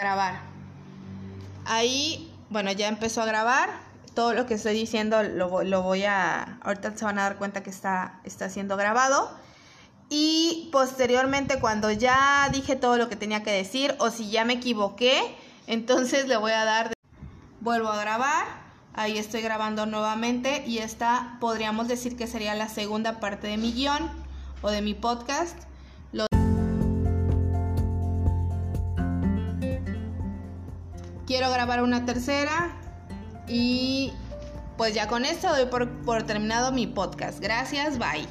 grabar. Ahí, bueno, ya empezó a grabar. Todo lo que estoy diciendo lo, lo voy a... Ahorita se van a dar cuenta que está, está siendo grabado. Y posteriormente, cuando ya dije todo lo que tenía que decir, o si ya me equivoqué, entonces le voy a dar... Vuelvo a grabar. Ahí estoy grabando nuevamente. Y esta podríamos decir que sería la segunda parte de mi guion o de mi podcast. Quiero grabar una tercera y pues ya con esto doy por, por terminado mi podcast. Gracias, bye.